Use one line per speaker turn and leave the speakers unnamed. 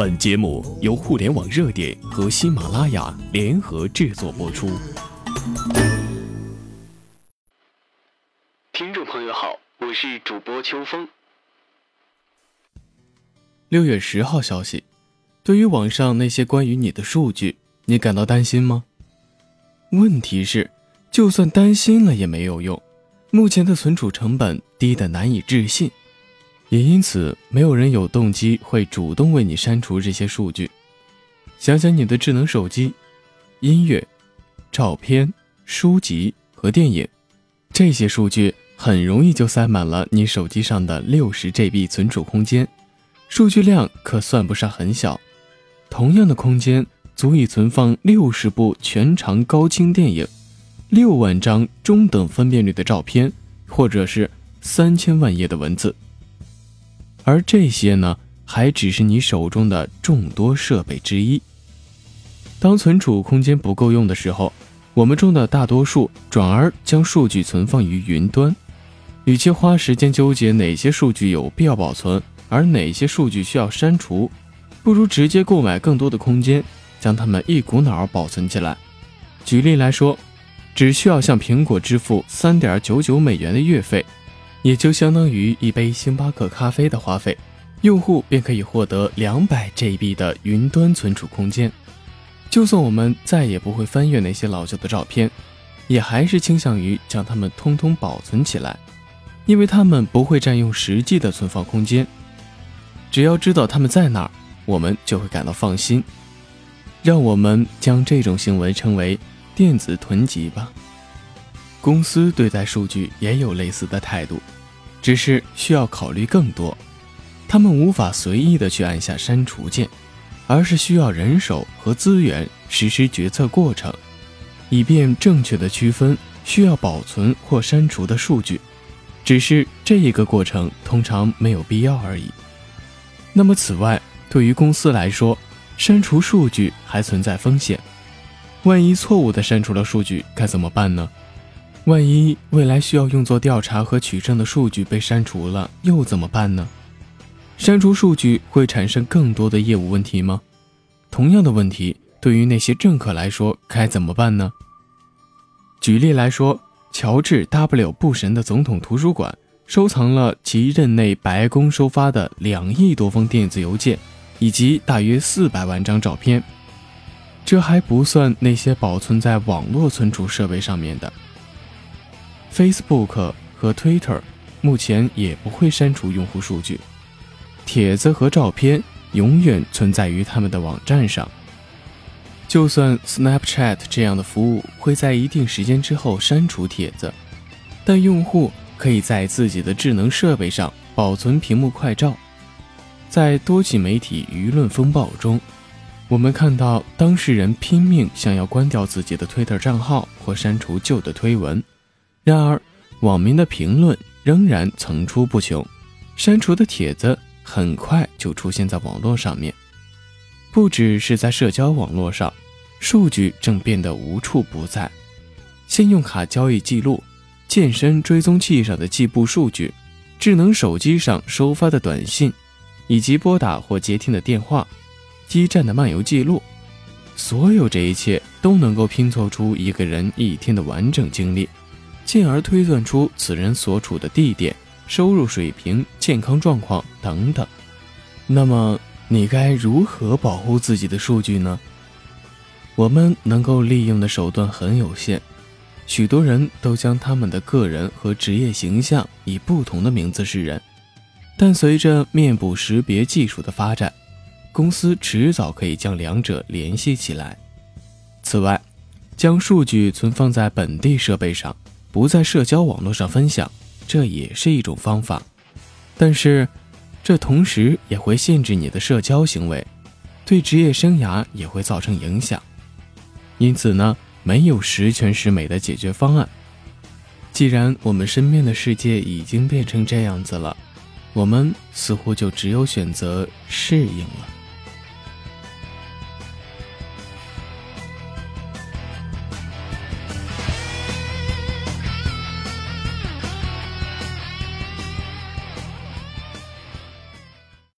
本节目由互联网热点和喜马拉雅联合制作播出。
听众朋友好，我是主播秋风。
六月十号消息，对于网上那些关于你的数据，你感到担心吗？问题是，就算担心了也没有用，目前的存储成本低得难以置信。也因此，没有人有动机会主动为你删除这些数据。想想你的智能手机，音乐、照片、书籍和电影，这些数据很容易就塞满了你手机上的六十 GB 存储空间，数据量可算不上很小。同样的空间足以存放六十部全长高清电影，六万张中等分辨率的照片，或者是三千万页的文字。而这些呢，还只是你手中的众多设备之一。当存储空间不够用的时候，我们中的大多数转而将数据存放于云端。与其花时间纠结哪些数据有必要保存，而哪些数据需要删除，不如直接购买更多的空间，将它们一股脑保存起来。举例来说，只需要向苹果支付三点九九美元的月费。也就相当于一杯星巴克咖啡的花费，用户便可以获得两百 GB 的云端存储空间。就算我们再也不会翻阅那些老旧的照片，也还是倾向于将它们通通保存起来，因为它们不会占用实际的存放空间。只要知道它们在哪儿，我们就会感到放心。让我们将这种行为称为电子囤积吧。公司对待数据也有类似的态度，只是需要考虑更多。他们无法随意的去按下删除键，而是需要人手和资源实施决策过程，以便正确的区分需要保存或删除的数据。只是这一个过程通常没有必要而已。那么，此外，对于公司来说，删除数据还存在风险。万一错误的删除了数据，该怎么办呢？万一未来需要用作调查和取证的数据被删除了，又怎么办呢？删除数据会产生更多的业务问题吗？同样的问题对于那些政客来说该怎么办呢？举例来说，乔治 ·W· 布什的总统图书馆收藏了其任内白宫收发的两亿多封电子邮件，以及大约四百万张照片。这还不算那些保存在网络存储设备上面的。Facebook 和 Twitter 目前也不会删除用户数据，帖子和照片永远存在于他们的网站上。就算 Snapchat 这样的服务会在一定时间之后删除帖子，但用户可以在自己的智能设备上保存屏幕快照。在多起媒体舆论风暴中，我们看到当事人拼命想要关掉自己的 Twitter 账号或删除旧的推文。然而，网民的评论仍然层出不穷，删除的帖子很快就出现在网络上面。不只是在社交网络上，数据正变得无处不在。信用卡交易记录、健身追踪器上的计步数据、智能手机上收发的短信，以及拨打或接听的电话、基站的漫游记录，所有这一切都能够拼凑出一个人一天的完整经历。进而推算出此人所处的地点、收入水平、健康状况等等。那么，你该如何保护自己的数据呢？我们能够利用的手段很有限，许多人都将他们的个人和职业形象以不同的名字示人。但随着面部识别技术的发展，公司迟早可以将两者联系起来。此外，将数据存放在本地设备上。不在社交网络上分享，这也是一种方法，但是，这同时也会限制你的社交行为，对职业生涯也会造成影响。因此呢，没有十全十美的解决方案。既然我们身边的世界已经变成这样子了，我们似乎就只有选择适应了。